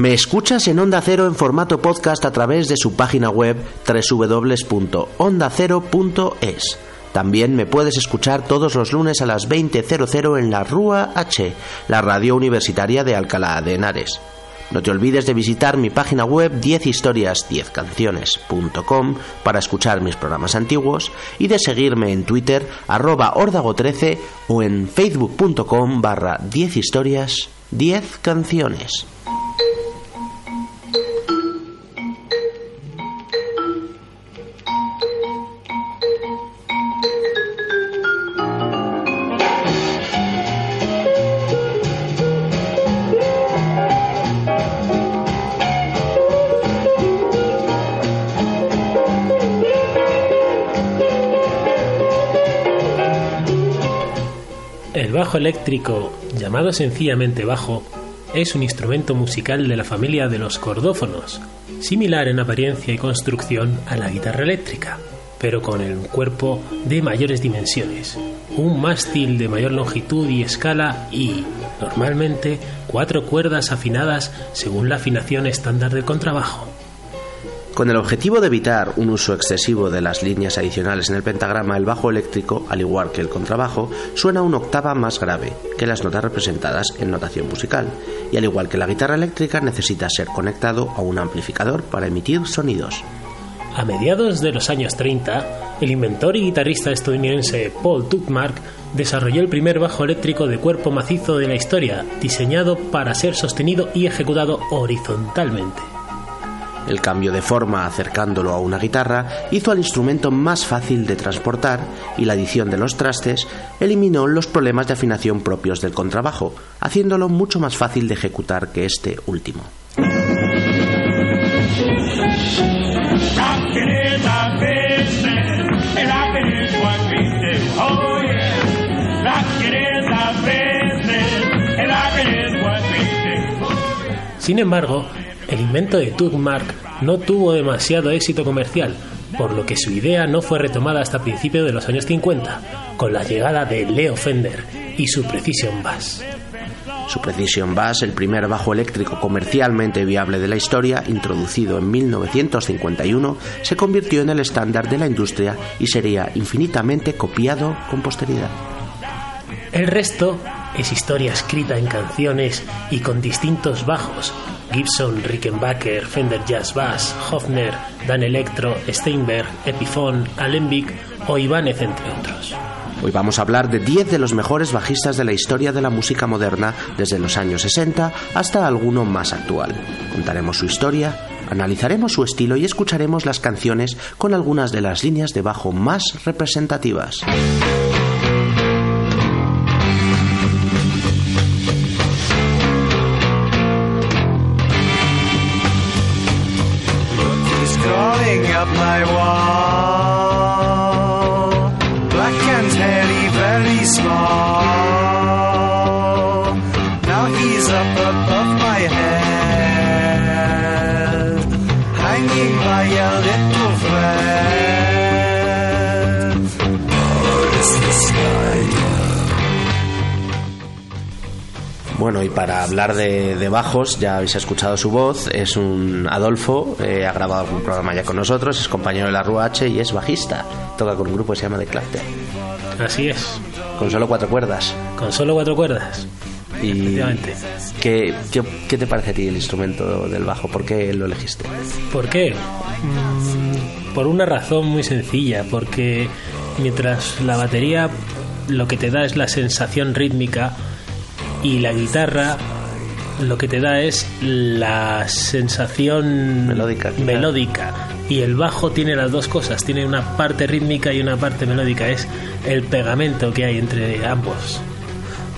Me escuchas en Onda Cero en formato podcast a través de su página web www.ondacero.es. También me puedes escuchar todos los lunes a las 20.00 en la Rúa H, la radio universitaria de Alcalá de Henares. No te olvides de visitar mi página web 10historias10canciones.com para escuchar mis programas antiguos y de seguirme en Twitter arroba órdago13 o en facebook.com barra 10 bajo eléctrico, llamado sencillamente bajo, es un instrumento musical de la familia de los cordófonos, similar en apariencia y construcción a la guitarra eléctrica, pero con el cuerpo de mayores dimensiones, un mástil de mayor longitud y escala y, normalmente, cuatro cuerdas afinadas según la afinación estándar del contrabajo. Con el objetivo de evitar un uso excesivo de las líneas adicionales en el pentagrama, el bajo eléctrico, al igual que el contrabajo, suena una octava más grave que las notas representadas en notación musical, y al igual que la guitarra eléctrica necesita ser conectado a un amplificador para emitir sonidos. A mediados de los años 30, el inventor y guitarrista estadounidense Paul Tuckmark desarrolló el primer bajo eléctrico de cuerpo macizo de la historia, diseñado para ser sostenido y ejecutado horizontalmente. El cambio de forma acercándolo a una guitarra hizo al instrumento más fácil de transportar y la adición de los trastes eliminó los problemas de afinación propios del contrabajo, haciéndolo mucho más fácil de ejecutar que este último. Sin embargo, el invento de Tugmark no tuvo demasiado éxito comercial, por lo que su idea no fue retomada hasta principios de los años 50, con la llegada de Leo Fender y su Precision Bass. Su Precision Bass, el primer bajo eléctrico comercialmente viable de la historia, introducido en 1951, se convirtió en el estándar de la industria y sería infinitamente copiado con posteridad. El resto es historia escrita en canciones y con distintos bajos. Gibson, Rickenbacker, Fender Jazz Bass, Hofner, Dan Electro, Steinberg, Epiphone, Alembic o Ibanez, entre otros. Hoy vamos a hablar de 10 de los mejores bajistas de la historia de la música moderna desde los años 60 hasta alguno más actual. Contaremos su historia, analizaremos su estilo y escucharemos las canciones con algunas de las líneas de bajo más representativas. My wall. Bueno, y para hablar de, de bajos, ya habéis escuchado su voz, es un Adolfo, eh, ha grabado algún programa ya con nosotros, es compañero de la Rua H y es bajista. Toca con un grupo que se llama The Clapter, Así es, con solo cuatro cuerdas. con solo cuatro cuerdas. Y Efectivamente. ¿qué, qué, qué te parece a ti el instrumento del bajo? ¿Por qué lo elegiste? ¿Por qué? Mm, por una razón muy sencilla, porque mientras la batería lo que te da es la sensación rítmica y la guitarra lo que te da es la sensación Melódica, quizá. melódica. y el bajo tiene las dos cosas, tiene una parte rítmica y una parte melódica, es el pegamento que hay entre ambos.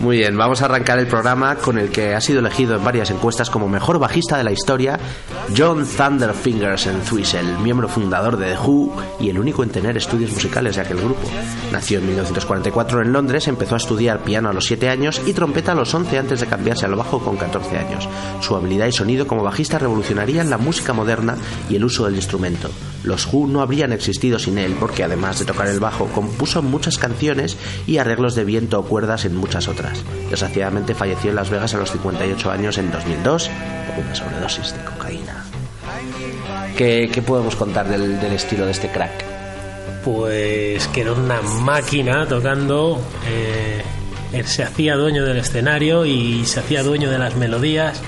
Muy bien, vamos a arrancar el programa con el que ha sido elegido en varias encuestas como mejor bajista de la historia, John Thunderfingers Entwistle, miembro fundador de The Who y el único en tener estudios musicales de aquel grupo. Nació en 1944 en Londres, empezó a estudiar piano a los 7 años y trompeta a los 11 antes de cambiarse al bajo con 14 años. Su habilidad y sonido como bajista revolucionarían la música moderna y el uso del instrumento. Los Who no habrían existido sin él porque además de tocar el bajo, compuso muchas canciones y arreglos de viento o cuerdas en muchas otras. Desgraciadamente falleció en Las Vegas a los 58 años en 2002 por una sobredosis de cocaína. ¿Qué, qué podemos contar del, del estilo de este crack? Pues que era una máquina tocando. eh, él se hacía dueño del escenario y se hacía dueño de las melodías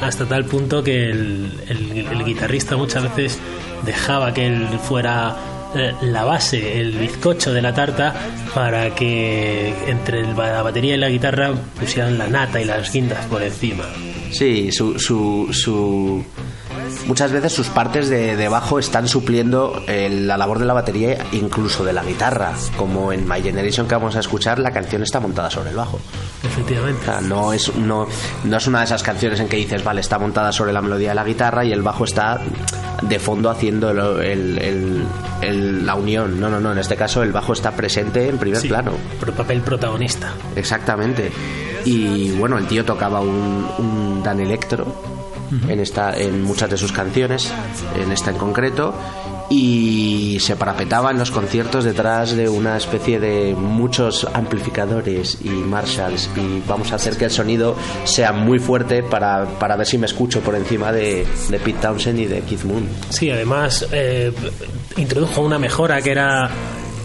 hasta tal punto que el, el- el guitarrista muchas veces dejaba que él fuera la base, el bizcocho de la tarta para que entre la batería y la guitarra pusieran la nata y las guindas por encima. Sí, su, su, su- muchas veces sus partes de, de bajo están supliendo eh, la labor de la batería, incluso de la guitarra. Como en My Generation que vamos a escuchar, la canción está montada sobre el bajo. Efectivamente. O sea, no es, no, no es una de esas canciones en que dices, vale, está montada sobre la melodía de la guitarra y el bajo está de fondo haciendo el- el- la unión. No, no, no. En este caso el bajo está presente en primer Sí, plano. Por papel protagonista. Exactamente. Y bueno, el tío tocaba un, un Dan Electro en, esta, en muchas de sus canciones, en esta en concreto, y se parapetaba en los conciertos detrás de una especie de muchos amplificadores y Marshalls y vamos a hacer que el sonido sea muy fuerte para, para ver si me escucho por encima de, de Pete Townsend y de Keith Moon. Sí, además eh, introdujo una mejora que era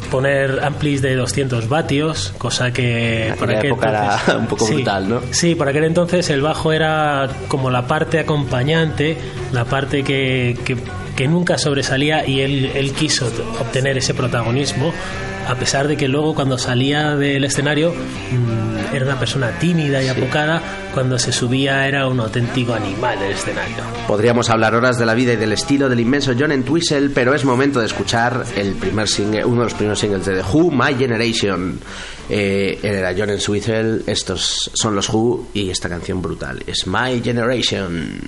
poner amplis de 200 vatios, cosa que En aquella época era un poco Sí, brutal, ¿no? Sí, por aquel entonces el bajo era como la parte acompañante, la parte que, que, que nunca sobresalía y él, él quiso obtener ese protagonismo, a pesar de que luego cuando salía del escenario mm, era una persona tímida y apocada, cuando se subía era un auténtico animal del escenario. Podríamos hablar horas de la vida y del estilo del inmenso John Entwistle, pero es momento de escuchar el primer single, uno de los primeros singles de The Who, My Generation. Eh, era John Entwistle, estos son los Who y esta canción brutal es My Generation.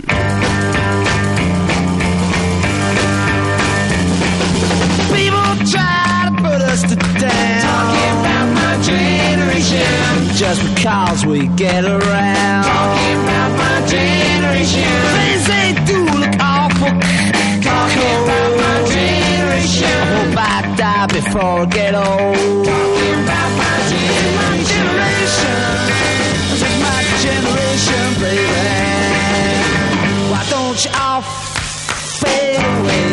Just because we get around. Talking about my generation. Things they do look awful. Talking about my generation. I hope I die before I get old. Talking about my generation. This is my generation, baby. Why don't you all fade away?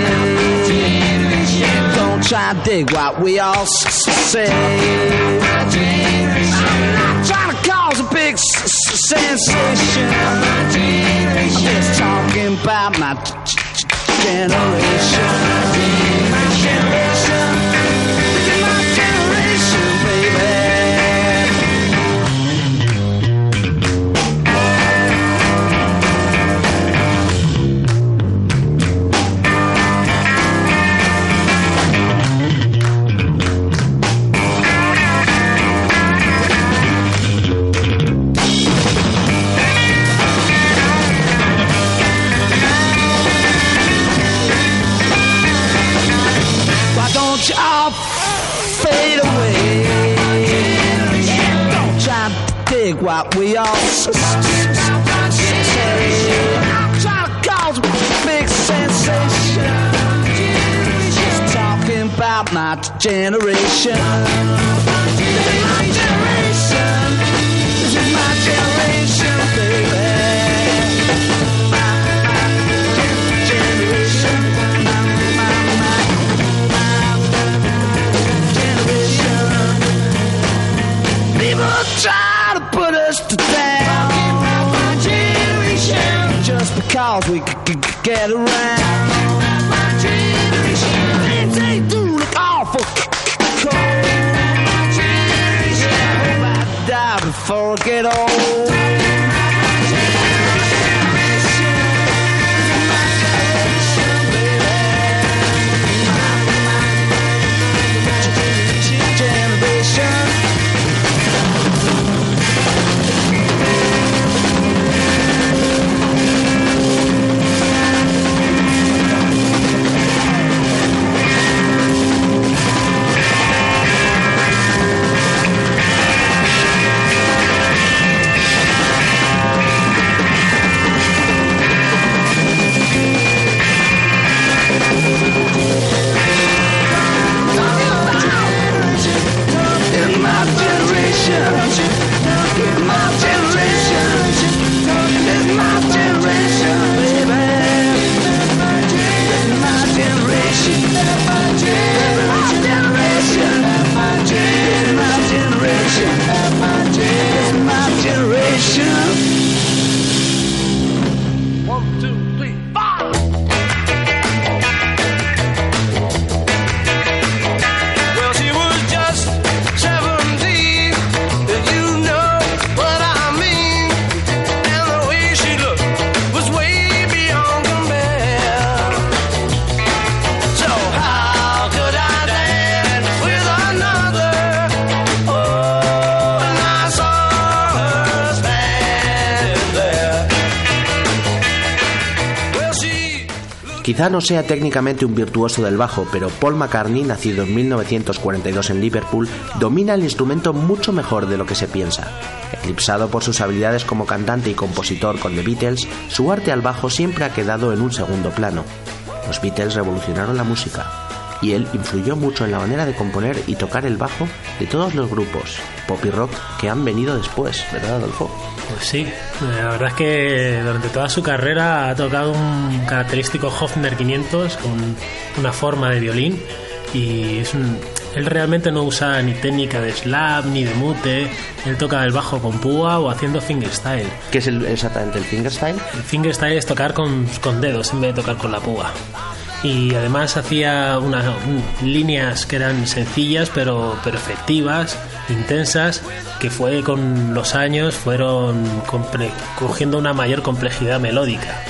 Don't try to dig what we all say. Trying to cause a big s- s- sensation. I'm just talking about my generation. that we all Talk calls big sensation. Just talking about my generation. cause we can get around. Quizá no sea técnicamente un virtuoso del bajo, pero Paul McCartney, nacido en 1942 en Liverpool, domina el instrumento mucho mejor de lo que se piensa. Eclipsado por sus habilidades como cantante y compositor con The Beatles, su arte al bajo siempre ha quedado en un segundo plano. Los Beatles revolucionaron la música, y él influyó mucho en la manera de componer y tocar el bajo de todos los grupos pop y rock que han venido después, ¿verdad, Adolfo? Pues sí, la verdad es que durante toda su carrera ha tocado un característico Hofner 500 con una forma de violín y es un, él realmente no usa ni técnica de slap ni de mute, él toca el bajo con púa o haciendo fingerstyle. ¿Qué es el- exactamente el fingerstyle? El fingerstyle es tocar con, con dedos en vez de tocar con la púa. Y además hacía unas un- líneas que eran sencillas pero, pero efectivas, intensas, que fue con los años fueron cogiendo una mayor complejidad melódica.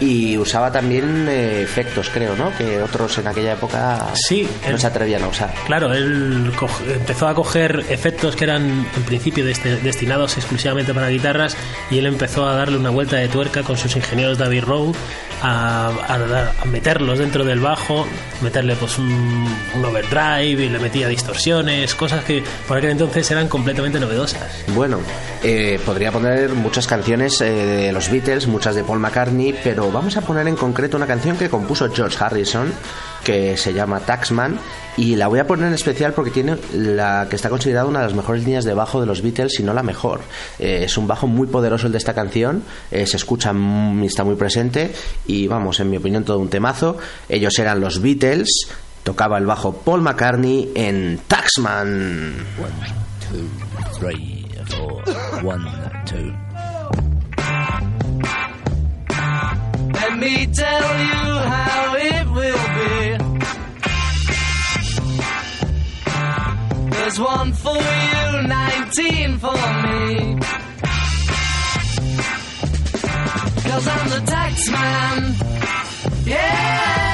Y usaba también eh, efectos, creo, ¿no? Que otros en aquella época Sí, no se atrevían a usar. Claro, él empezó a coger efectos que eran en principio destinados exclusivamente para guitarras y él empezó a darle una vuelta de tuerca con sus ingenieros David Rowe a, a meterlos dentro del bajo, meterle pues un, un overdrive y le metía distorsiones, cosas que por aquel entonces eran completamente novedosas. Bueno, eh, podría poner muchas canciones eh, de los Beatles, muchas de Paul McCartney, pero vamos a poner en concreto una canción que compuso George Harrison, que se llama Taxman, y la voy a poner en especial porque tiene la que está considerada una de las mejores líneas de bajo de los Beatles, si no la mejor. Eh, es un bajo muy poderoso el de esta canción, eh, se escucha está muy presente, y vamos, en mi opinión, todo un temazo. Ellos eran los Beatles, tocaba el bajo Paul McCartney en Taxman. two, three, four. One, two. Let me tell you how it will be. There's one for you, 19 for me. Cause I'm the tax man. Yeah,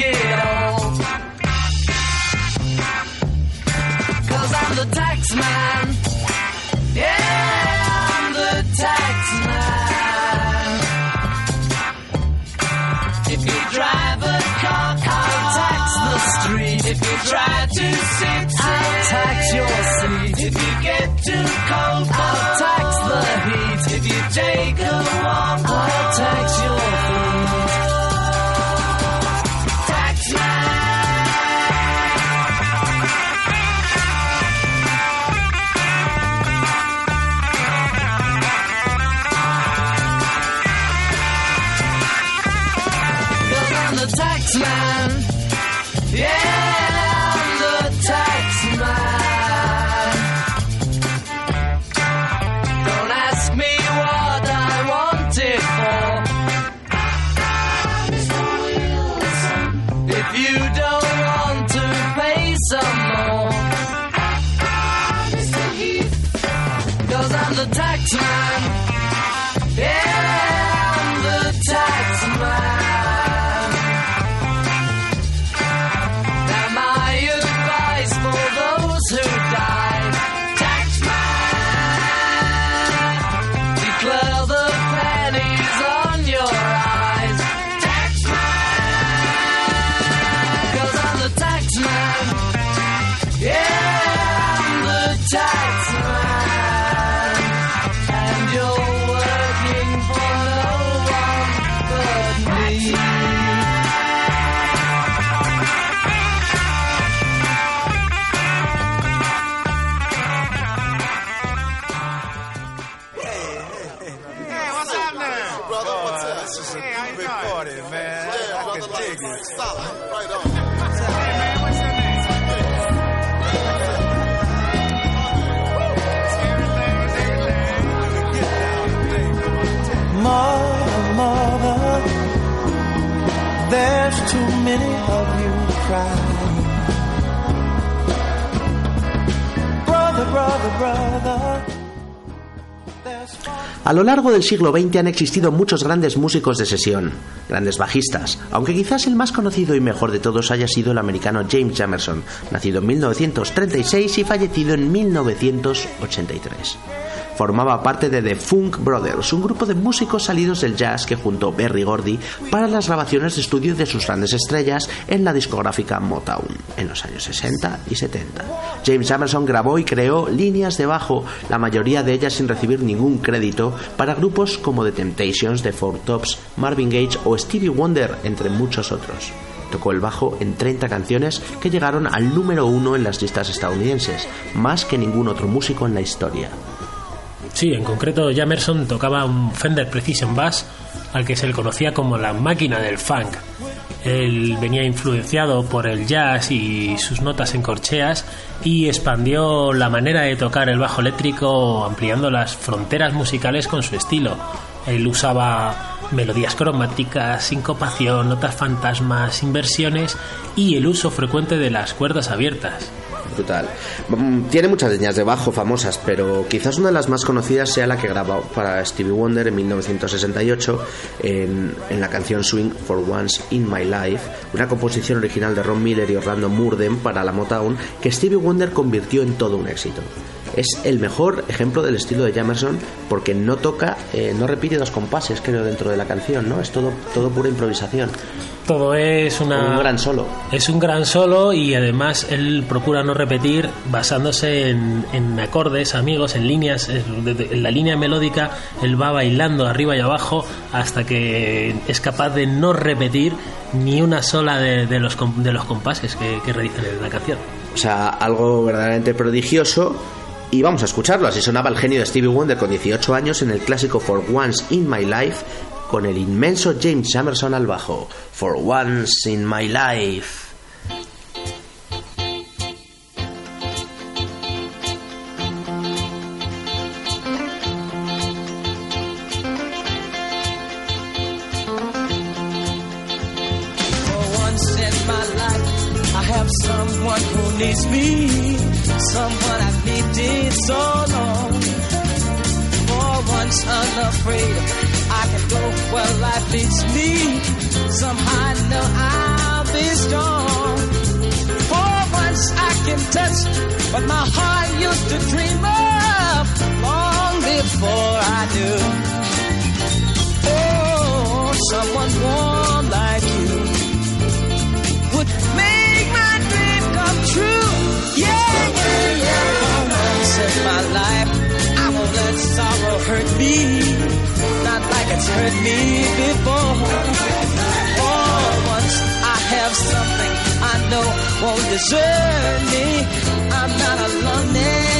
it all. Cause I'm the tax man. Yeah, I'm the tax man. If you drive a car, I'll tax the street. If you try to sit, I'll tax your seat. If you get too A lo largo del siglo XX han existido muchos grandes músicos de sesión, grandes bajistas, aunque quizás el más conocido y mejor de todos haya sido el americano James Jamerson, nacido en 1936 y fallecido en 1983. Formaba parte de The Funk Brothers, un grupo de músicos salidos del jazz que juntó Berry Gordy para las grabaciones de estudio de sus grandes estrellas en la discográfica Motown en los años 60 y 70. James Jamerson grabó y creó líneas de bajo, la mayoría de ellas sin recibir ningún crédito, para grupos como The Temptations, The Four Tops, Marvin Gaye o Stevie Wonder, entre muchos otros. Tocó el bajo en 30 canciones que llegaron al número uno en las listas estadounidenses, más que ningún otro músico en la historia. Sí, en concreto Jamerson tocaba un Fender Precision Bass al que se le conocía como la máquina del funk. Él venía influenciado por el jazz y sus notas en corcheas y expandió la manera de tocar el bajo eléctrico ampliando las fronteras musicales con su estilo. Él usaba melodías cromáticas, sincopación, notas fantasmas, inversiones y el uso frecuente de las cuerdas abiertas. Brutal. Mm, Tiene muchas líneas de bajo famosas, pero quizás una de las más conocidas sea la que grabó para Stevie Wonder en 1968 en, en la canción Swing for Once in My Life, una composición original de Ron Miller y Orlando Murden para la Motown que Stevie Wonder convirtió en todo un éxito. Es el mejor ejemplo del estilo de Jamerson porque no toca, eh, no repite dos compases, creo, dentro de la canción, ¿no? Es todo, todo pura improvisación. Todo es una... Un gran solo. Es un gran solo y además él procura no repetir basándose en, en acordes, amigos, en líneas, en la línea melódica, él va bailando arriba y abajo hasta que es capaz de no repetir ni una sola de, de los, de los compases que, que realizan en la canción. O sea, algo verdaderamente prodigioso. Y vamos a escucharlo. Así sonaba el genio de Stevie Wonder con 18 años en el clásico For Once in My Life con el inmenso James Jamerson al bajo. For Once in My Life. What my heart used to dream of long before I knew. Oh, someone warm like you would make my dream come true. Yeah, yeah, yeah. Once in my life, I won't let sorrow hurt me. Not like it's hurt me before. For once I have something I know won't desert me. Not alone eh?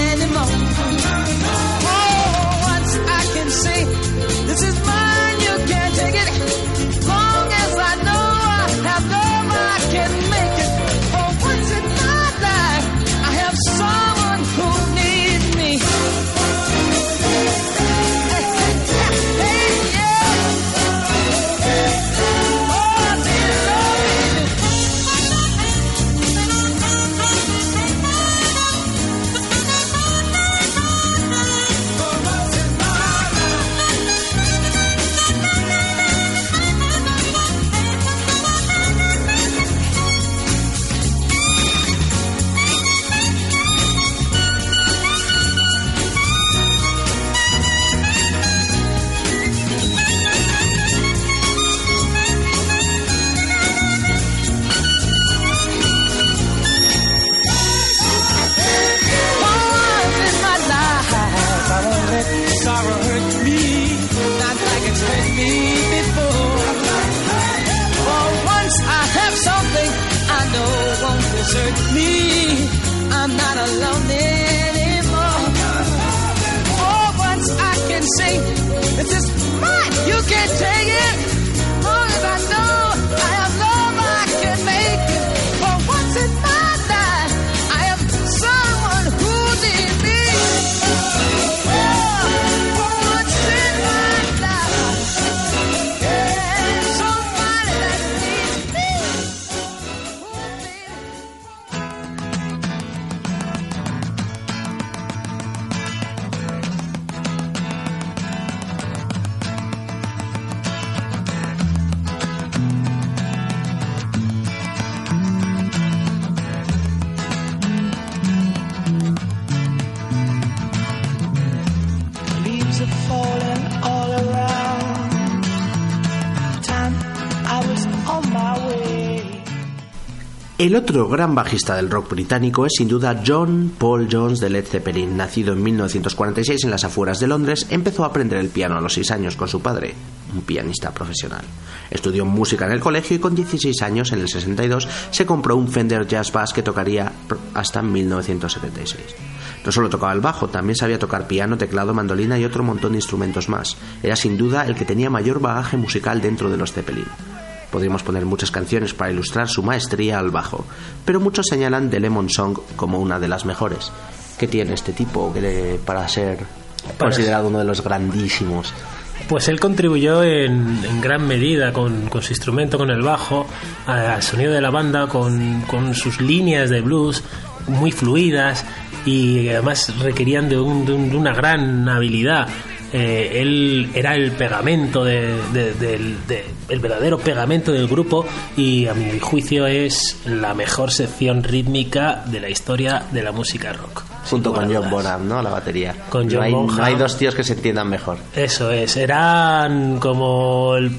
El otro gran bajista del rock británico es sin duda John Paul Jones de Led Zeppelin. Nacido en 1946 en las afueras de Londres, empezó a aprender el piano a los 6 años con su padre, un pianista profesional. Estudió música en el colegio y con 16 años, en el 62, se compró un Fender Jazz Bass que tocaría hasta 1976. No solo tocaba el bajo, también sabía tocar piano, teclado, mandolina y otro montón de instrumentos más. Era sin duda el que tenía mayor bagaje musical dentro de los Zeppelin. Podríamos poner muchas canciones para ilustrar su maestría al bajo, pero muchos señalan The Lemon Song como una de las mejores. ¿Qué tiene este tipo que para ser considerado uno de los grandísimos? Pues él contribuyó en, en gran medida con, con su instrumento, con el bajo, al sonido de la banda, con, con sus líneas de blues muy fluidas y además requerían de, un- de un- de una gran habilidad. Eh, él era el pegamento de- de- de- el verdadero pegamento del grupo y a mi juicio es la mejor sección rítmica de la historia de la música rock. Junto con John. Bonham, ¿no? La batería. Con no, John hay, no Bonham. hay dos tíos que se entiendan mejor. Eso es, eran como el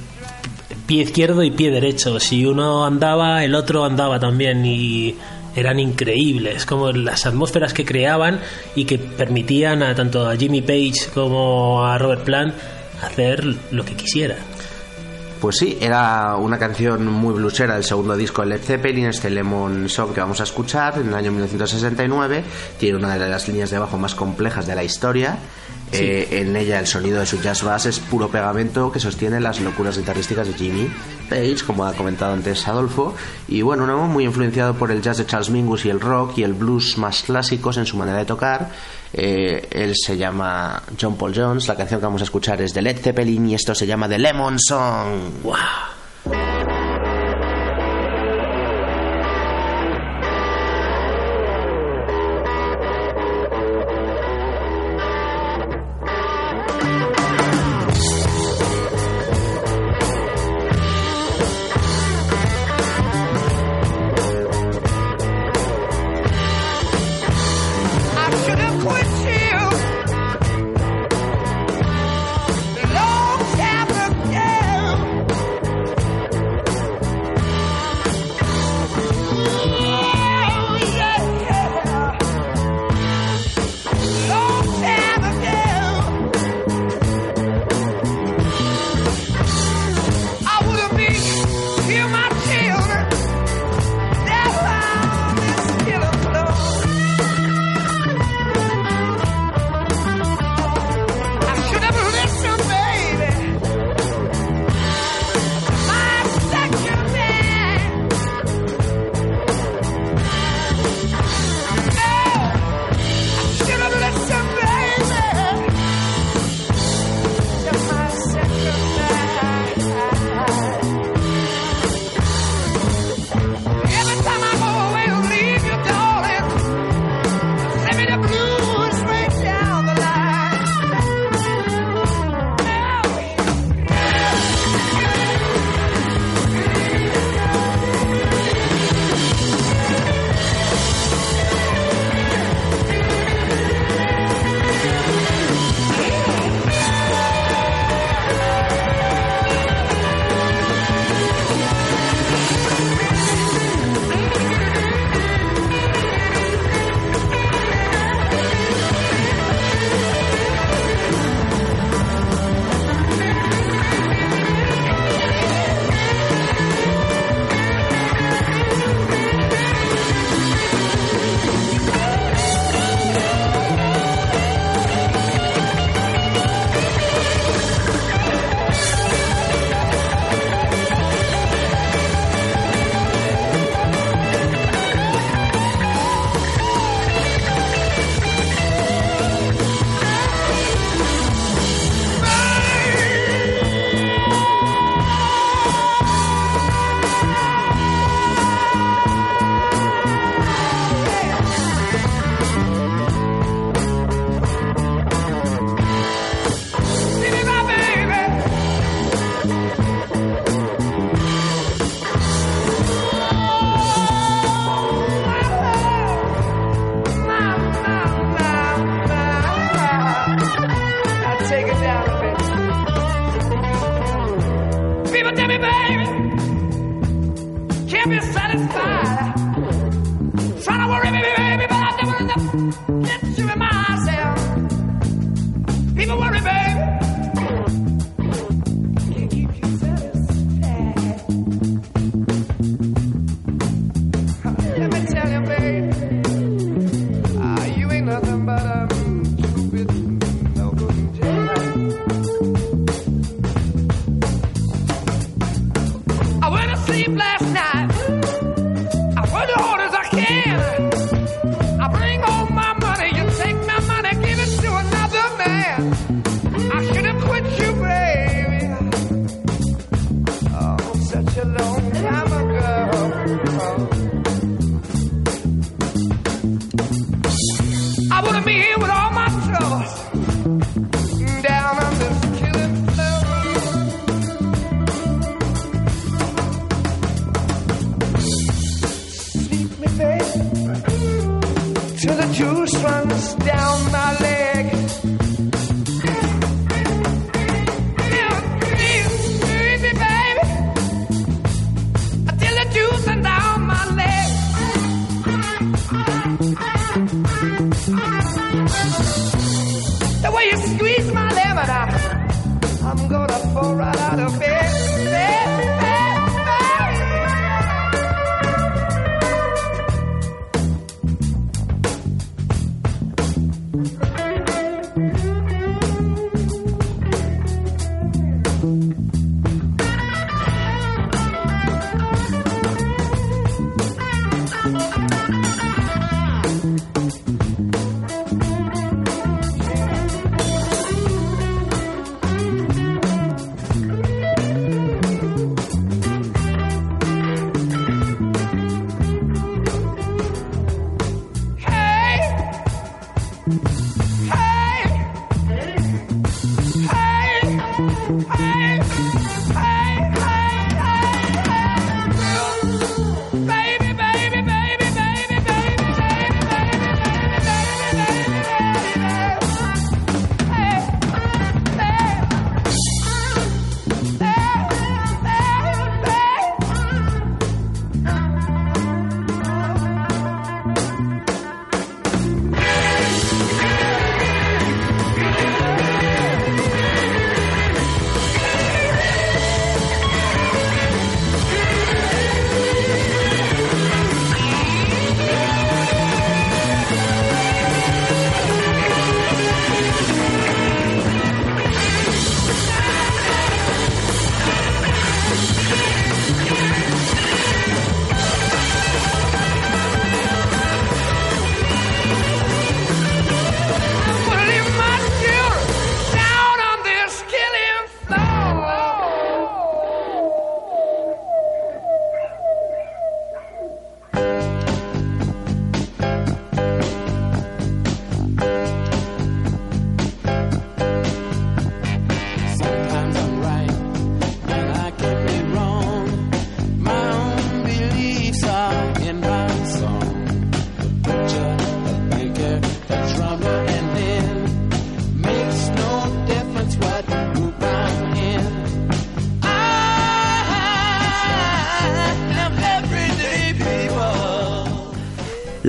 pie izquierdo y pie derecho. Si uno andaba, el otro andaba también y eran increíbles, como las atmósferas que creaban y que permitían a tanto a Jimmy Page como a Robert Plant hacer lo que quisieran. Pues sí, era una canción muy bluesera del segundo disco de Led Zeppelin, este Lemon Song que vamos a escuchar en el año 1969. Tiene una de las líneas de bajo más complejas de la historia. Eh, en ella el sonido de su jazz bass es puro pegamento que sostiene las locuras guitarrísticas de Jimmy Page, como ha comentado antes Adolfo. Y bueno, ¿no? muy influenciado por el jazz de Charles Mingus y el rock y el blues más clásicos en su manera de tocar. Eh, él se llama John Paul Jones, la canción que vamos a escuchar es de Led Zeppelin y esto se llama The Lemon Song. I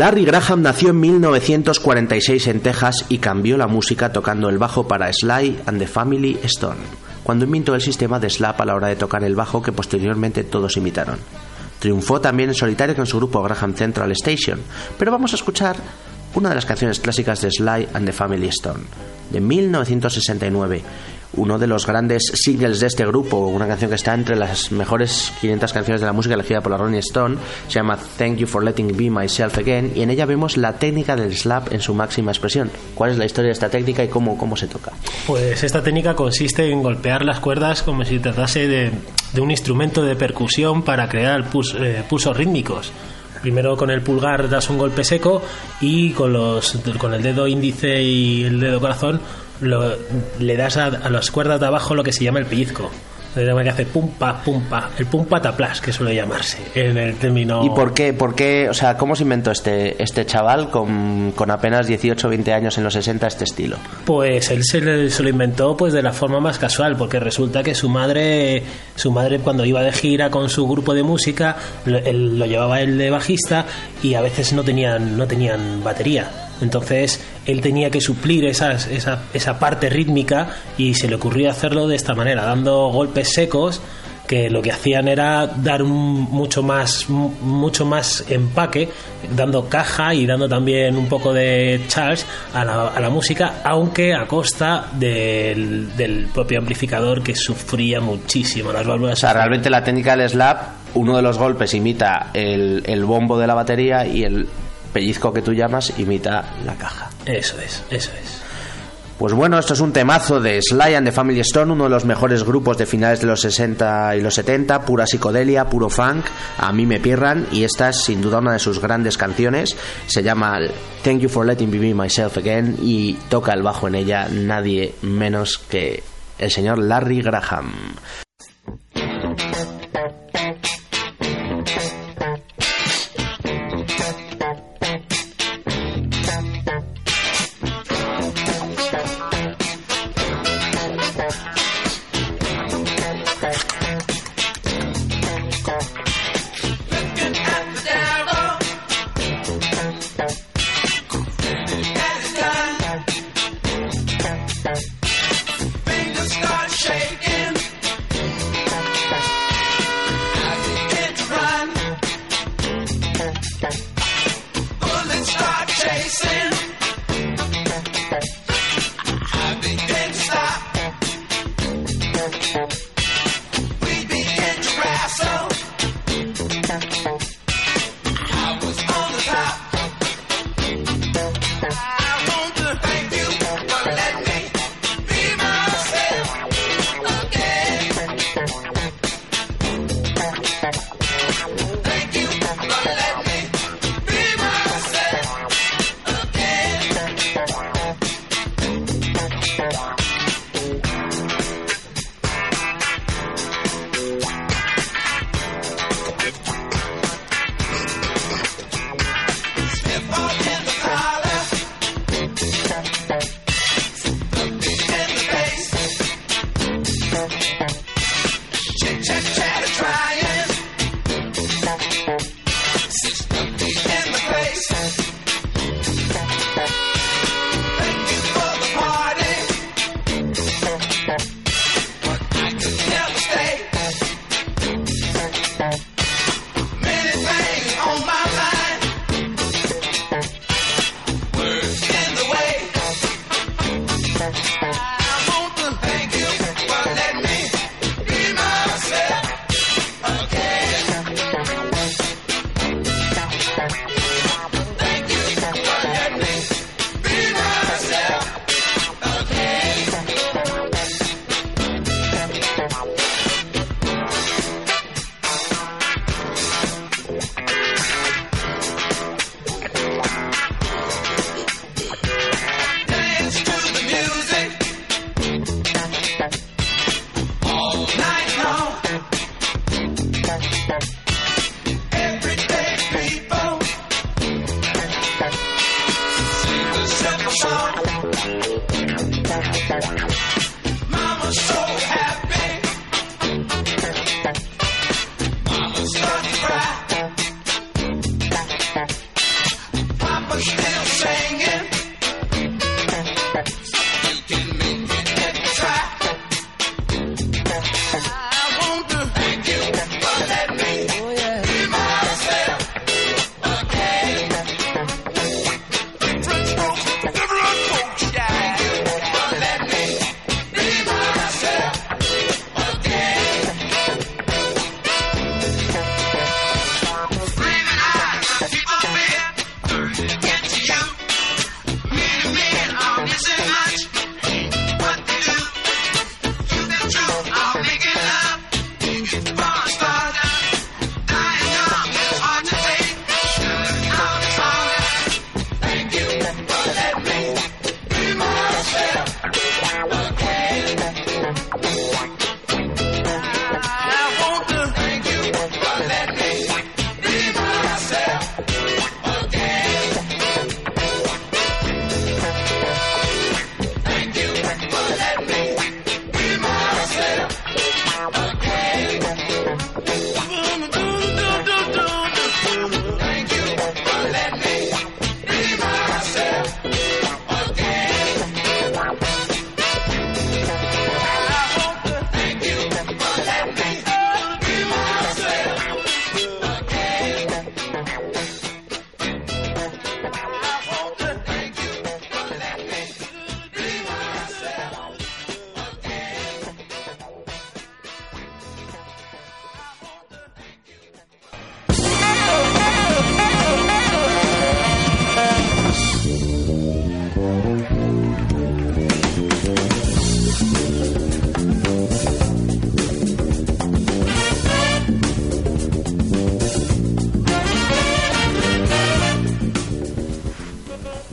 Larry Graham nació en 1946 en Texas y cambió la música tocando el bajo para Sly and the Family Stone, cuando inventó el sistema de slap a la hora de tocar el bajo que posteriormente todos imitaron. Triunfó también en solitario con su grupo Graham Central Station, pero vamos a escuchar una de las canciones clásicas de Sly and the Family Stone, de 1969, uno de los grandes singles de este grupo, una canción que está entre las mejores 500 canciones de la música elegida por la Rolling Stone, se llama Thank You for Letting Be Myself Again, y en ella vemos la técnica del slap en su máxima expresión. ¿Cuál es la historia de esta técnica y cómo, cómo se toca? Pues esta técnica consiste en golpear las cuerdas como si tratase de, de un instrumento de percusión para crear pus- eh, pulsos rítmicos. Primero con el pulgar das un golpe seco y con, los, con el dedo índice y el dedo corazón lo- le das a, a las cuerdas de abajo lo que se llama el pellizco. De manera que hace pum pa, pum pa, el pum pataplas, que suele llamarse en el término. ¿Y por qué, por qué, o sea, cómo se inventó este, este chaval con, con apenas 18 o 20 años en los 60 este estilo? Pues él se, le- se lo inventó pues de la forma más casual, porque resulta que su madre, su madre cuando iba de gira con su grupo de música, lo, él- lo llevaba él de bajista y a veces no tenían, no tenían batería. Entonces él tenía que suplir esas- esa, esa parte rítmica y se le ocurrió hacerlo de esta manera, dando golpes secos que lo que hacían era dar un mucho más mu- mucho más empaque dando caja y dando también un poco de charge a la, a la música aunque a costa del, del propio amplificador que sufría muchísimo las O válvulas sea, realmente la técnica del slap, uno de los golpes imita el, el bombo de la batería y el pellizco que tú llamas imita la caja. eso es eso es Pues bueno, esto es un temazo de Sly and the Family Stone, uno de los mejores grupos de finales de los 60 y los 70, pura psicodelia, puro funk, a mí me pierran y esta es sin duda una de sus grandes canciones, se llama Thank You for Letting Me Be Myself Again y toca el bajo en ella nadie menos que el señor Larry Graham.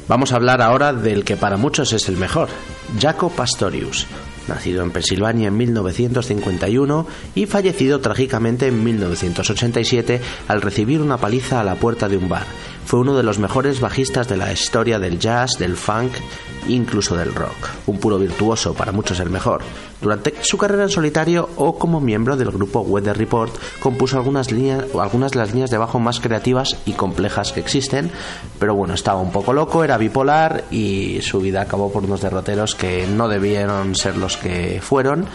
Vamos a hablar ahora del que para muchos es el mejor, Jaco Pastorius, nacido en Pensilvania en 1951 y fallecido trágicamente en 1987 al recibir una paliza a la puerta de un bar. Fue uno de los mejores bajistas de la historia del jazz, del funk, incluso del rock. Un puro virtuoso, para muchos el mejor. Durante su carrera en solitario o como miembro del grupo Weather Report, compuso algunas, algunas de las líneas de bajo más creativas y complejas que existen, pero bueno, estaba un poco loco, era bipolar y su vida acabó por unos derroteros que no debieron ser los que fueron.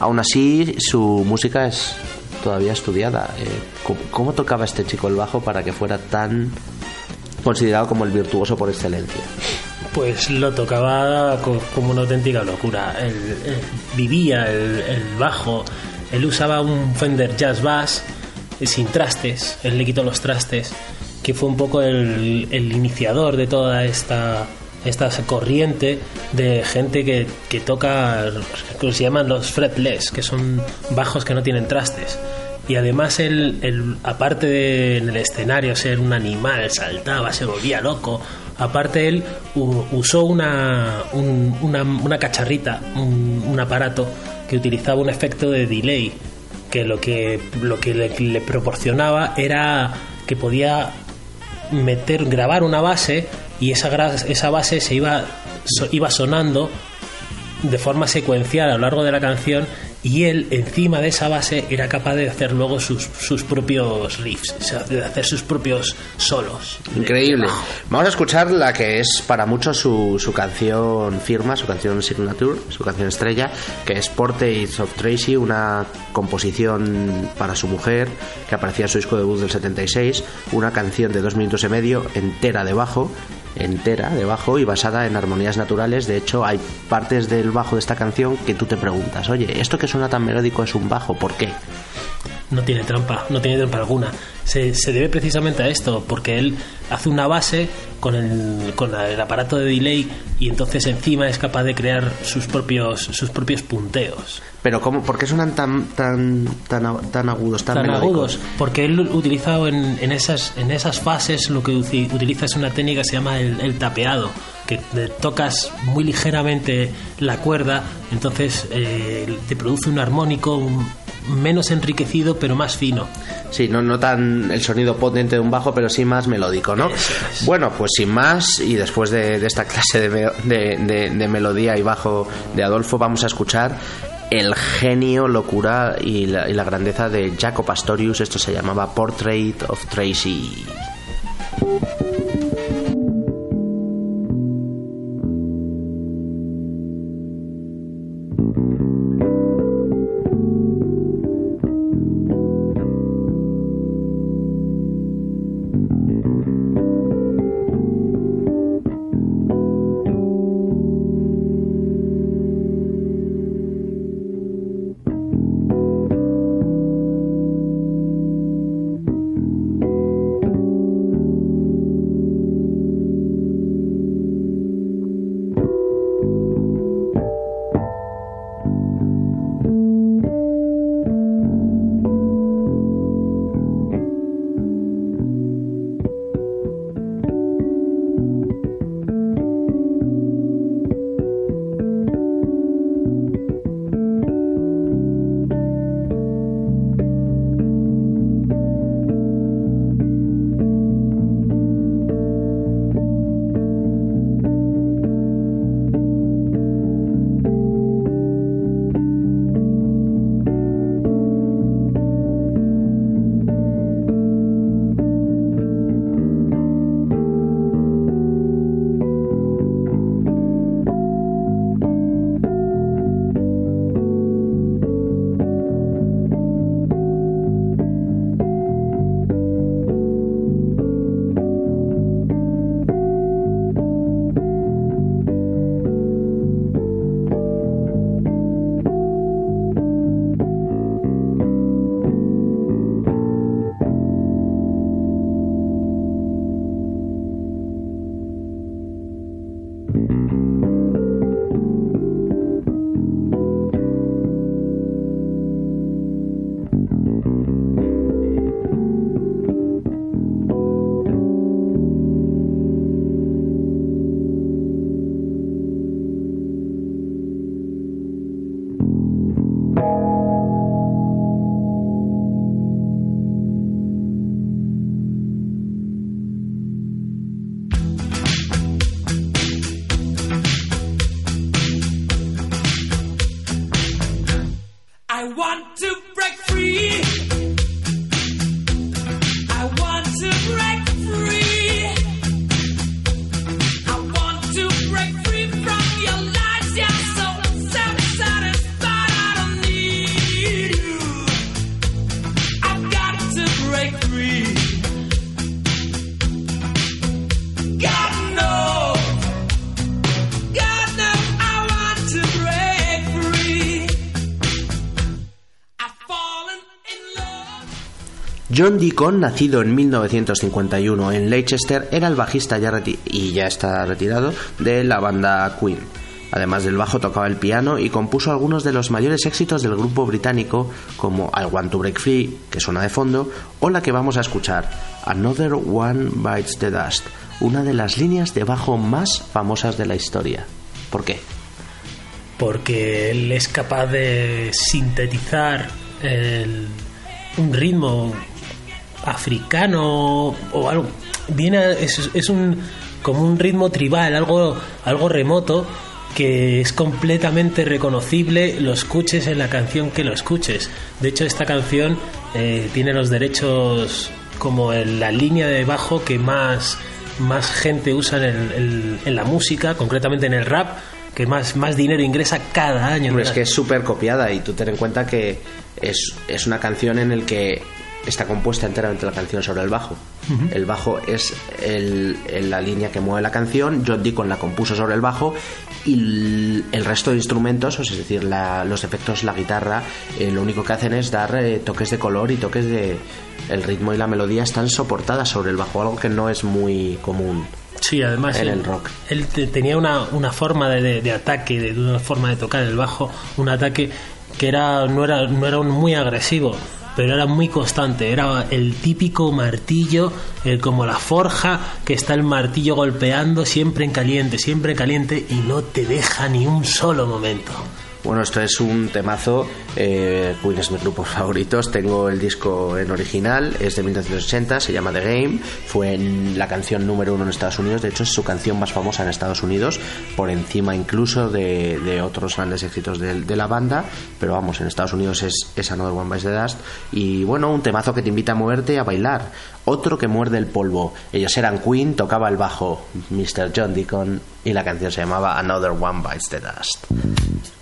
Aún así, su música es todavía estudiada. Eh, ¿Cómo tocaba este chico el bajo para que fuera tan considerado como el virtuoso por excelencia? Pues lo tocaba como una auténtica locura. Él, vivía el, bajo, él usaba un Fender Jazz Bass eh, sin trastes, él le quitó los trastes que fue un poco el, iniciador de toda esta esta corriente de gente que, que toca se llaman los fretless, que son bajos que no tienen trastes. Y además él, aparte de en el escenario ser un animal, saltaba, se volvía loco, aparte él usó una, un- una, cacharrita, un, aparato que utilizaba un efecto de delay, que lo que, lo que le proporcionaba era que podía meter, grabar una base y esa, esa base se iba, iba sonando de forma secuencial a lo largo de la canción y él encima de esa base era capaz de hacer luego sus, sus propios riffs, o sea, de hacer sus propios solos. Increíble. Vamos a escuchar la que es para muchos su, su canción firma, su canción signature, su canción estrella, que es Portraits of Tracy, una composición para su mujer que aparecía en su disco debut del 76, una canción de dos minutos y medio entera de bajo entera de bajo y basada en armonías naturales. De hecho, hay partes del bajo de esta canción que tú te preguntas, oye, ¿esto que suena tan melódico es un bajo? ¿Por qué? No tiene trampa, no tiene trampa alguna. Se, se debe precisamente a esto, porque él hace una base con el, con el aparato de delay y entonces encima es capaz de crear sus propios, sus propios punteos. Pero ¿cómo, ¿por qué suenan tan, tan, tan, tan agudos, tan, tan agudos porque él utiliza en, en esas en esas fases lo que uti- utiliza es una técnica que se llama el, el tapeado que tocas muy ligeramente la cuerda entonces eh, te produce un armónico un- menos enriquecido pero más fino Sí, no, no tan el sonido potente de un bajo, pero sí más melódico, ¿no? Es. Bueno, pues sin más, y después de, de esta clase de, me- de- de- de melodía y bajo de Adolfo, vamos a escuchar el genio, locura y la, y la grandeza de Jaco Pastorius. Esto se llamaba Portrait of Tracy. John Deacon, nacido en 1951 en Leicester, era el bajista y ya está retirado de la banda Queen. Además del bajo tocaba el piano y compuso algunos de los mayores éxitos del grupo británico como I Want to Break Free, que suena de fondo, o la que vamos a escuchar, Another One Bites the Dust, una de las líneas de bajo más famosas de la historia. ¿Por qué? porque él es capaz de sintetizar un ritmo africano o algo viene es, un como un ritmo tribal algo algo remoto que es completamente reconocible lo escuches en la canción que lo escuches de hecho esta canción eh, tiene los derechos como la línea de bajo que más más gente usa en, la música concretamente en el rap que más, más dinero ingresa cada año. Es que es súper copiada y tú ten en cuenta que es, es una canción en el que está compuesta enteramente la canción sobre el bajo. El bajo es el, el- la línea que mueve la canción, John Deacon la compuso sobre el bajo y el, el resto de instrumentos, pues, es decir, la- los efectos, la guitarra, eh, lo único que hacen es dar eh, toques de color y toques de... El ritmo y la melodía están soportadas sobre el bajo, algo que no es muy común. Sí, además en él, el rock. él te- tenía una, una forma de, de- de ataque, de una forma de tocar el bajo, un ataque que era no era no era un muy agresivo, pero era muy constante, era el típico martillo, el, como la forja que está el martillo golpeando siempre en caliente, siempre en caliente y no te deja ni un solo momento. Bueno, esto es un temazo. Eh, Queen es mi grupo favoritos. Tengo el disco en original, es de 1980, se llama The Game. Fue la canción número uno en Estados Unidos. De hecho, es su canción más famosa en Estados Unidos, por encima incluso de, otros grandes éxitos de, la banda. Pero vamos, en Estados Unidos es, es Another One Bites the Dust. Y bueno, un temazo que te invita a moverte a bailar. Otro que muerde el polvo. Ellos eran Queen, tocaba el bajo Mr. John Deacon y la canción se llamaba Another One Bites the Dust.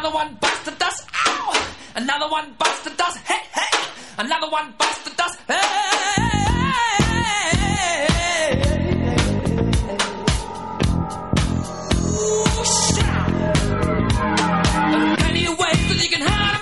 Another one bites the dust. Ow! Another one bites the dust. Hey, hey! Another one bites the dust. Hey! Ooh, shout. Plenty of ways that you can hurt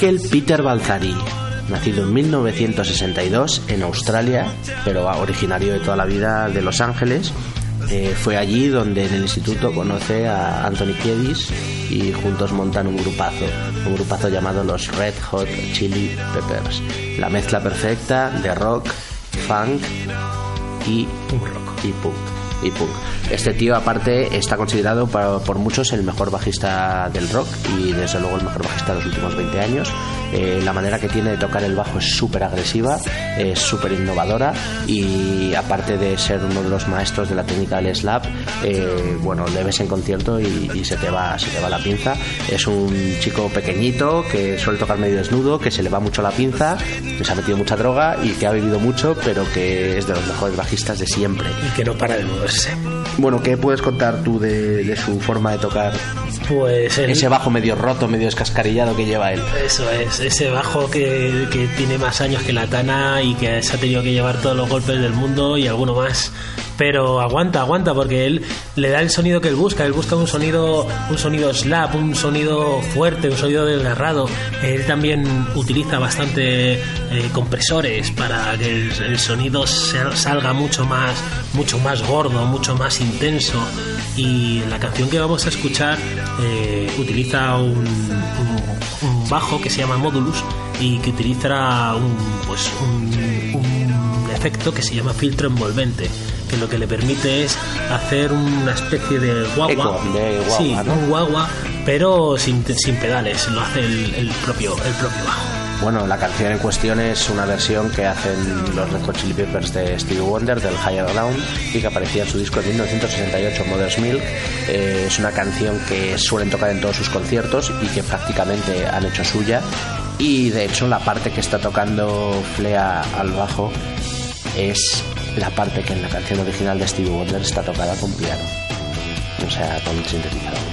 Michael Peter Balzari, nacido en 1962 en Australia, pero originario de toda la vida de Los Ángeles. Eh, fue allí donde en el instituto conoce a Anthony Kiedis y juntos montan un grupazo, un grupazo llamado los Red Hot Chili Peppers. La mezcla perfecta de rock, funk y rock. y punk. Y punk. Este tío, aparte, está considerado por, muchos el mejor bajista del rock y, desde luego, el mejor bajista de los últimos 20 años. Eh, la manera que tiene de tocar el bajo es súper agresiva, es súper innovadora y, aparte de ser uno de los maestros de la técnica del slap, eh, bueno, le ves en concierto y, y se, te va, se te va la pinza. Es un chico pequeñito que suele tocar medio desnudo, que se le va mucho la pinza, que se ha metido mucha droga y que ha vivido mucho, pero que es de los mejores bajistas de siempre. Y que no para de moverse. Bueno, ¿qué puedes contar tú de, de su forma de tocar? Pues el- Ese bajo medio roto, medio descascarillado que lleva él. Eso es, ese bajo que, que tiene más años que la Tana y que se ha tenido que llevar todos los golpes del mundo y alguno más. Pero aguanta, aguanta, porque él le da el sonido que él busca. Él busca un sonido, un sonido slap, un sonido fuerte, un sonido desgarrado. Él también utiliza bastante eh, compresores para que el, el sonido salga mucho más, mucho más gordo, mucho más intenso. Y la canción que vamos a escuchar eh, utiliza un, un- un bajo que se llama Modulus y que utiliza un, pues un, un efecto que se llama filtro envolvente que lo que le permite es hacer una especie de guagua, Eco, de guagua, sí, ¿no? un guagua, pero sin, sin pedales, lo hace el, el propio el propio bajo. Bueno, la canción en cuestión es una versión que hacen los Red Hot Chili Peppers de Stevie Wonder del Higher Ground y que aparecía en su disco de 1968 Mother's Milk. Eh, es una canción que suelen tocar en todos sus conciertos y que prácticamente han hecho suya. Y de hecho la parte que está tocando Flea al bajo es la parte que en la canción original de Stevie Wonder está tocada con piano. O sea, con sintetizador.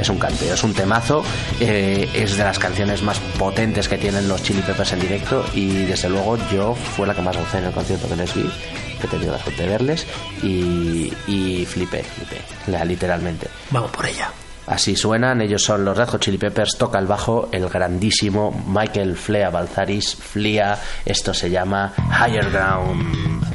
Es un canteo, es un temazo, eh, es de las canciones más potentes que tienen los Chili Peppers en directo y desde luego yo fue la que más gocé en el concierto que les vi, que he tenido la suerte de verles y, y flipé, flipé, la- literalmente. Vamos por ella. Así suenan, ellos son los Red Hot Chili Peppers, toca el bajo el grandísimo Michael Flea Balzaris, Flia, esto se llama Higher Ground.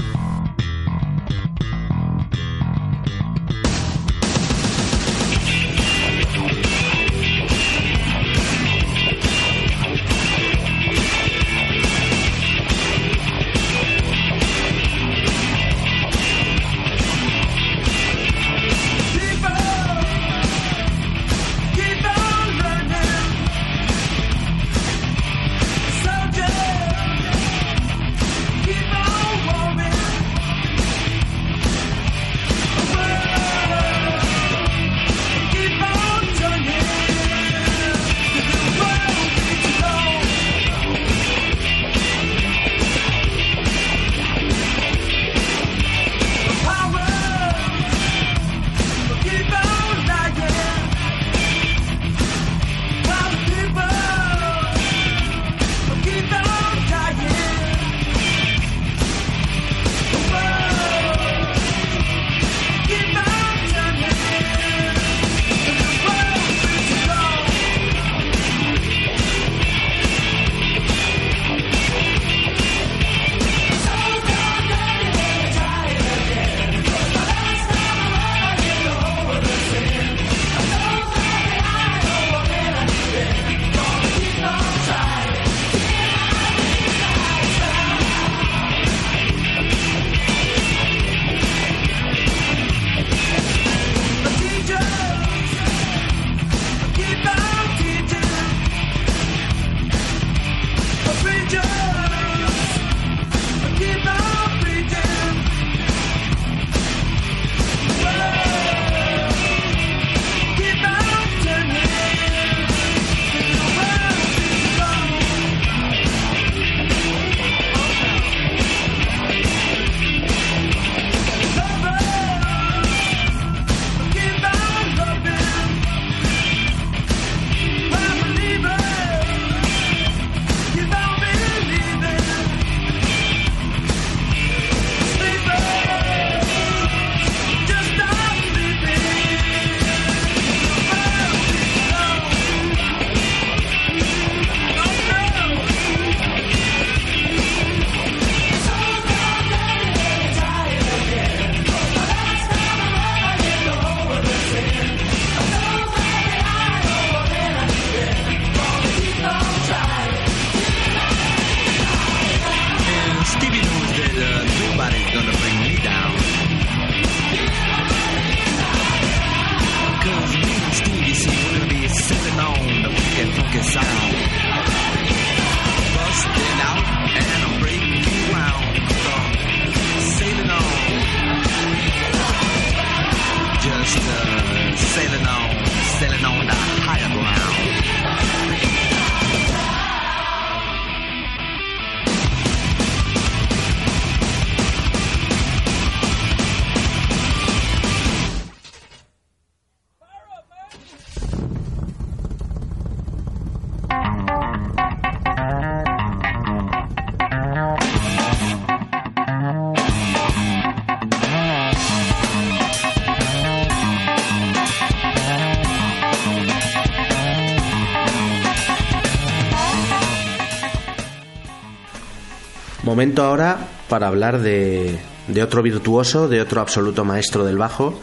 Momento ahora para hablar de, otro virtuoso, de otro absoluto maestro del bajo,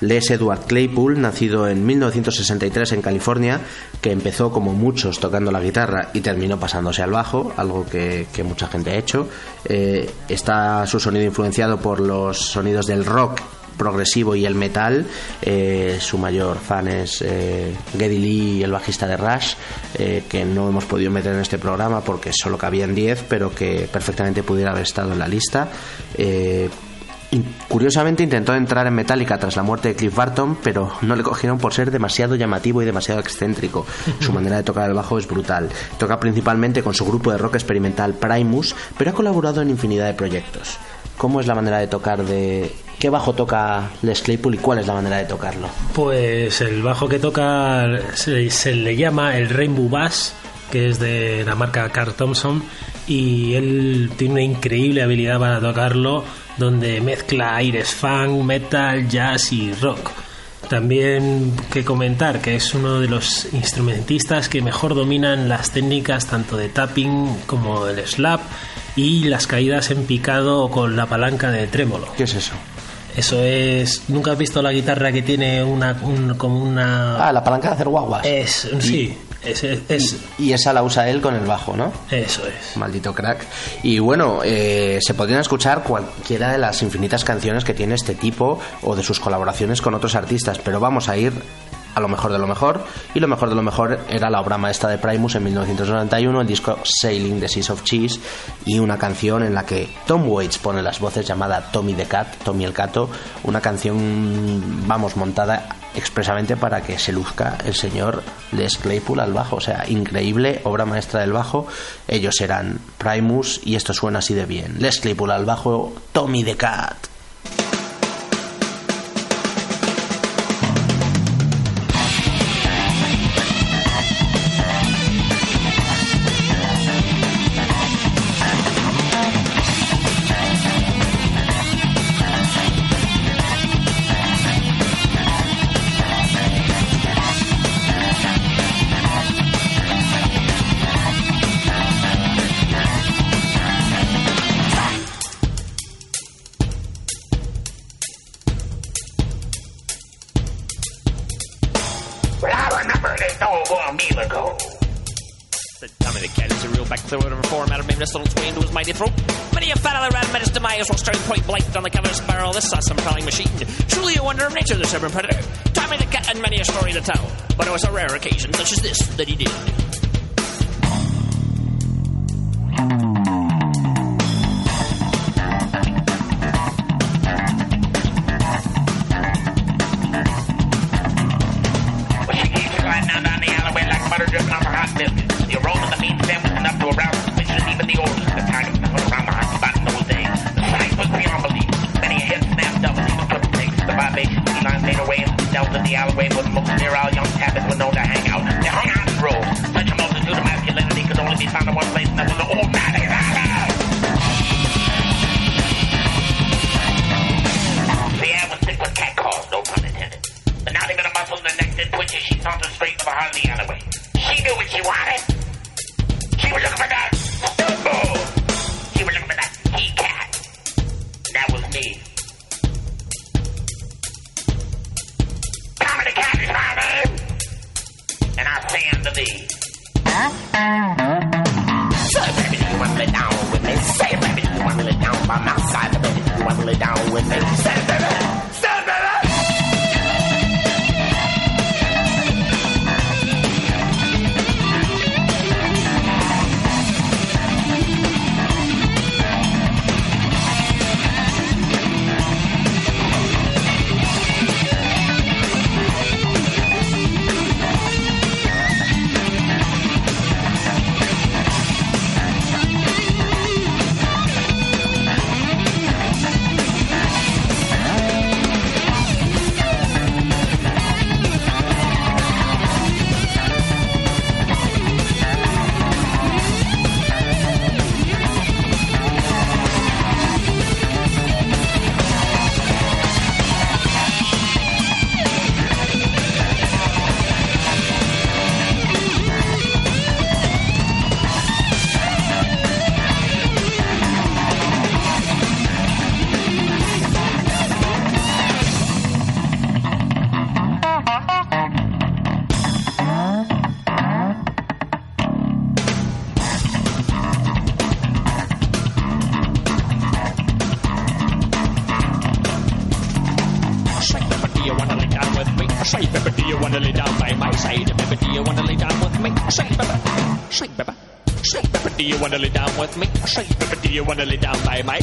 Les Edward Claypool, nacido en 1963 en California, que empezó como muchos tocando la guitarra y terminó pasándose al bajo, algo que, que mucha gente ha hecho. Eh, está su sonido influenciado por los sonidos del rock progresivo y el metal. Eh, su mayor fan es eh, Geddy Lee, el bajista de Rush, eh, que no hemos podido meter en este programa porque solo cabían 10, pero que perfectamente pudiera haber estado en la lista. Eh, Curiosamente intentó entrar en Metallica tras la muerte de Cliff Barton, pero no le cogieron por ser demasiado llamativo y demasiado excéntrico. Su manera de tocar el bajo es brutal. Toca principalmente con su grupo de rock experimental Primus, pero ha colaborado en infinidad de proyectos. ¿Cómo es la manera de tocar de... ¿Qué bajo toca Les Claypool y cuál es la manera de tocarlo? Pues el bajo que toca se, le llama el Rainbow Bass, que es de la marca Carl Thompson, y él tiene una increíble habilidad para tocarlo, donde mezcla aires funk, metal, jazz y rock. También que comentar que es uno de los instrumentistas que mejor dominan las técnicas tanto de tapping como el slap y las caídas en picado con la palanca de trémolo. ¿Qué es eso? Eso es. ¿Nunca has visto la guitarra que tiene una. un- como una. Ah, la palanca de hacer guaguas. es. Sí, es, es- es- Y esa la usa él con el bajo, ¿no? Eso es. Maldito crack. Y bueno, eh, se podrían escuchar cualquiera de las infinitas canciones que tiene este tipo o de sus colaboraciones con otros artistas, pero vamos a ir a lo mejor de lo mejor. Y lo mejor de lo mejor era la obra maestra de Primus en 1991, el disco Sailing the Seas of Cheese, y una canción en la que Tom Waits pone las voces llamada Tommy the Cat, Tommy el Cato, una canción, vamos, montada expresamente para que se luzca el señor Les Claypool al bajo. O sea, increíble, obra maestra del bajo. Ellos eran Primus y esto suena así de bien. Les Claypool al bajo, Tommy the Cat. Machine. Truly a wonder of nature, this urban predator. Tommy the cat had many a story to tell, but it was a rare occasion such as this that he did.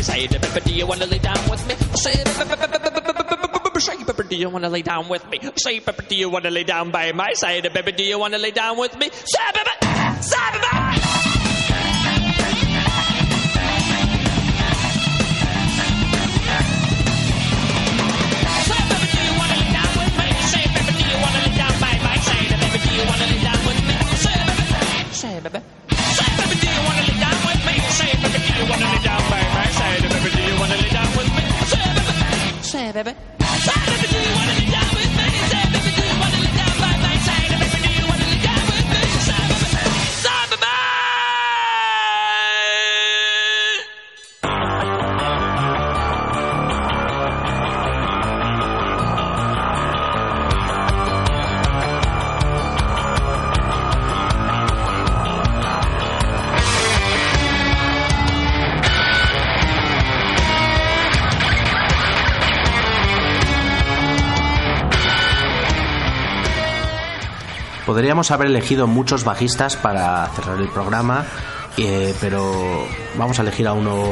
Side? Baby, do you wanna lay down with me? Say, say, baby, do you wanna lay down with me? Say, baby, do you wanna lay down by my side? Baby, do you wanna lay down with me? Say, baby, say, baby. Say, baby. Say, baby, do you wanna lay down with me? Say, baby, do you wanna lay down hebben, Podríamos haber elegido muchos bajistas para cerrar el programa, eh, pero vamos a elegir a uno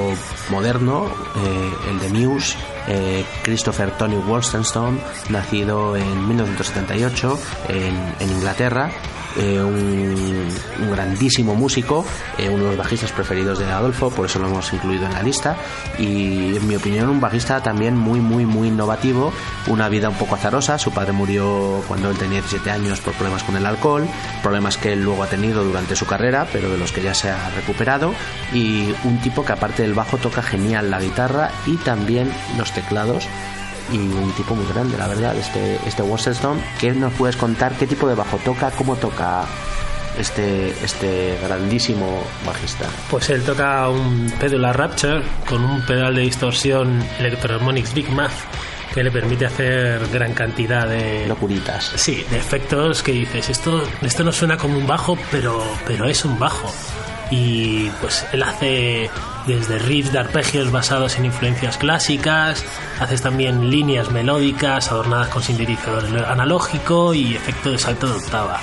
moderno, eh, el de Muse, eh, Christopher Tony Wolstenstone, nacido en 1978 en, Inglaterra. eh, un, un grandísimo músico, eh, uno de los bajistas preferidos de Adolfo, por eso lo hemos incluido en la lista. Y en mi opinión, un bajista también muy, muy, muy innovativo. Una vida un poco azarosa. Su padre murió cuando él tenía 17 años por problemas con el alcohol, problemas que él luego ha tenido durante su carrera, pero de los que ya se ha recuperado. Y un tipo que, aparte del bajo, toca genial la guitarra y también los teclados y un tipo muy grande, la verdad, este, este Wasserstone. ¿Qué nos puedes contar? ¿Qué tipo de bajo toca? ¿Cómo toca este, este grandísimo bajista? Pues él toca un Pedular Rapture con un pedal de distorsión Electroharmonics Big Math que le permite hacer gran cantidad de locuritas. Sí, de efectos que dices, esto, esto no suena como un bajo, pero, pero es un bajo. Y pues él hace desde riffs de arpegios basados en influencias clásicas, haces también líneas melódicas adornadas con sintetizador analógico y efecto de salto de octava.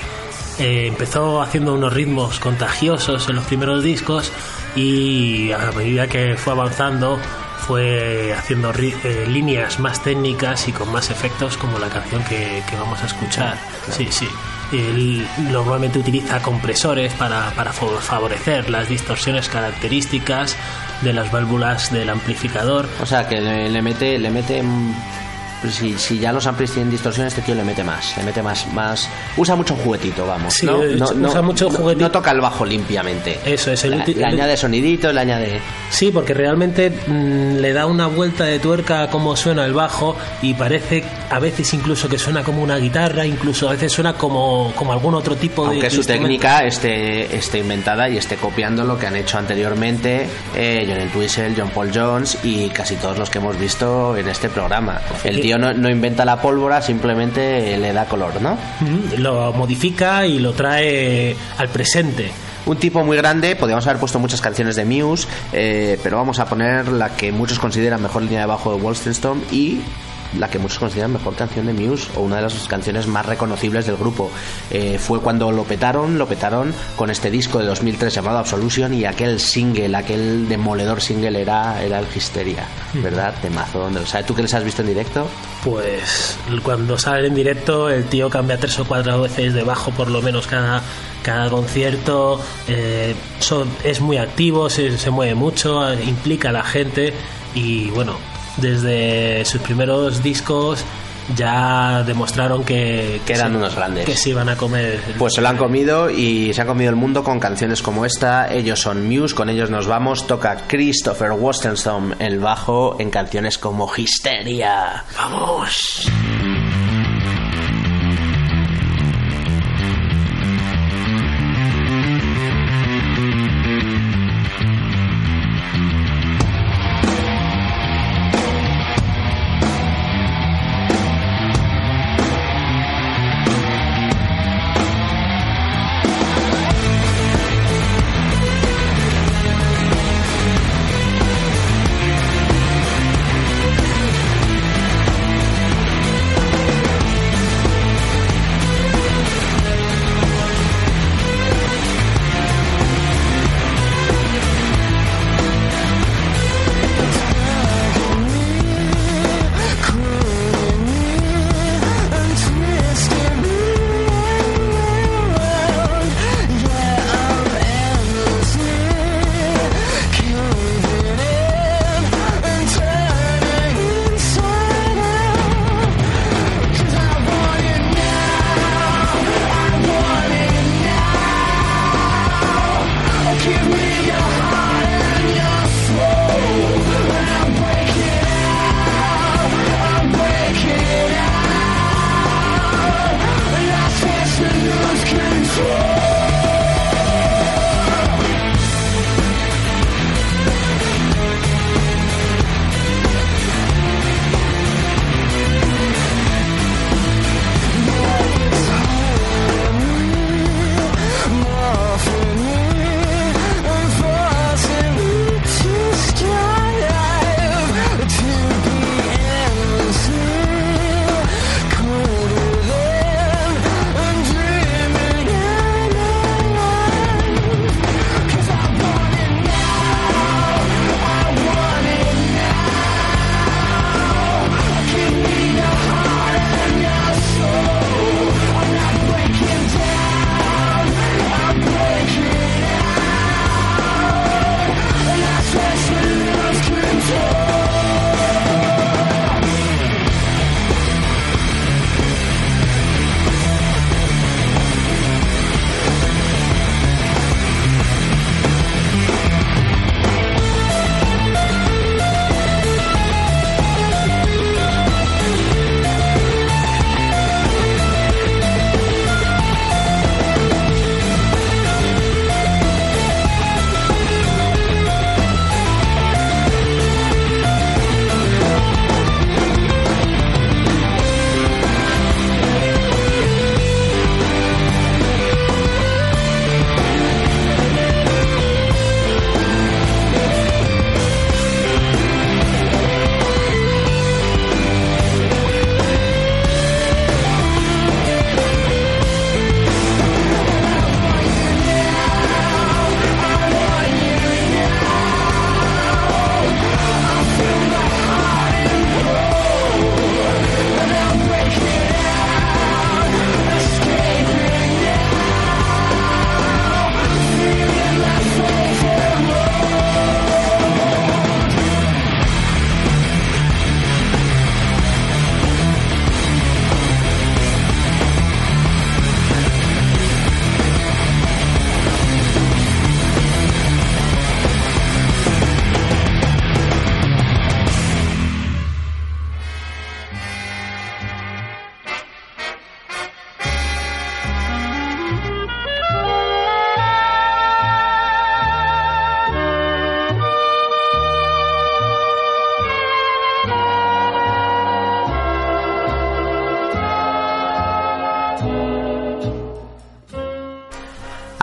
Eh, empezó haciendo unos ritmos contagiosos en los primeros discos y a medida que fue avanzando fue haciendo eh, líneas más técnicas y con más efectos como la canción que, que vamos a escuchar. Sí, sí. Él normalmente utiliza compresores para, para fa- favorecer las distorsiones características de las válvulas del amplificador. O sea, que le, le mete, le mete si, si ya los amplis tienen distorsión, este tío le mete más, le mete más, más, usa mucho juguetito, vamos. Sí, ¿no? eh, No- usa no- mucho no- juguetito. No toca el bajo limpiamente. Eso es, el Le, le añade soniditos, le añade. Sí, porque realmente mm, le da una vuelta de tuerca a cómo suena el bajo y parece a veces incluso que suena como una guitarra, incluso a veces suena como, como algún otro tipo de Aunque su técnica esté, esté inventada y esté copiando lo que han hecho anteriormente eh, John Entwistle, John Paul Jones y casi todos los que hemos visto en este programa. El tío no, no inventa la pólvora, simplemente le da color, ¿no? Mm, Lo modifica y lo trae al presente. Un tipo muy grande, podríamos haber puesto muchas canciones de Muse, eh, pero vamos a poner la que muchos consideran mejor línea de bajo de Wolstenstone y la que muchos consideran mejor canción de Muse o una de las canciones más reconocibles del grupo. Eh, fue cuando lo petaron, lo petaron con este disco de 2003 llamado Absolution y aquel single, aquel demoledor single era, era el Hysteria, ¿verdad? De mazo. ¿Dónde? ¿Sabes tú que les has visto en directo? Pues cuando sale en directo el tío cambia tres o cuatro veces de bajo por lo menos cada, cada concierto, eh, son- es muy activo, se, se mueve mucho, implica a la gente y bueno, desde sus primeros discos ya demostraron que, Que eran se- unos grandes. que se iban a comer. Pues se lo han comido y se ha comido el mundo con canciones como esta. Ellos son Muse, con ellos nos vamos. Toca Christopher Wolstenstone el bajo en canciones como Hysteria. ¡Vamos!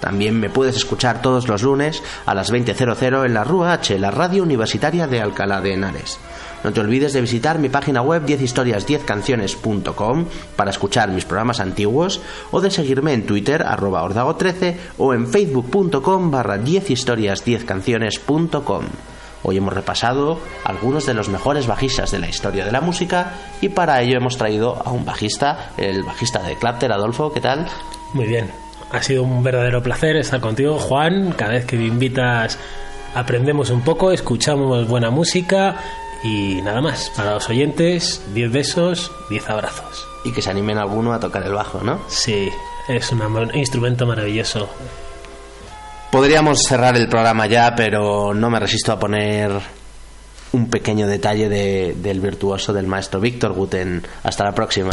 También me puedes escuchar todos los lunes a las 20.00 en la Rúa H, la radio universitaria de Alcalá de Henares. No te olvides de visitar mi página web 10historias10canciones.com para escuchar mis programas antiguos o de seguirme en Twitter arroba ordago13 o en facebook.com barra 10historias10canciones.com. Hoy hemos repasado algunos de los mejores bajistas de la historia de la música y para ello hemos traído a un bajista, el bajista de Clapter, Adolfo, ¿qué tal? Muy bien. Ha sido un verdadero placer estar contigo, Juan. Cada vez que me invitas aprendemos un poco, escuchamos buena música y nada más. Para los oyentes, 10 besos, 10 abrazos. Y que se animen alguno a tocar el bajo, ¿no? Sí, es un instrumento maravilloso. Podríamos cerrar el programa ya, pero no me resisto a poner un pequeño detalle de- del virtuoso del maestro Víctor Guten. Hasta la próxima.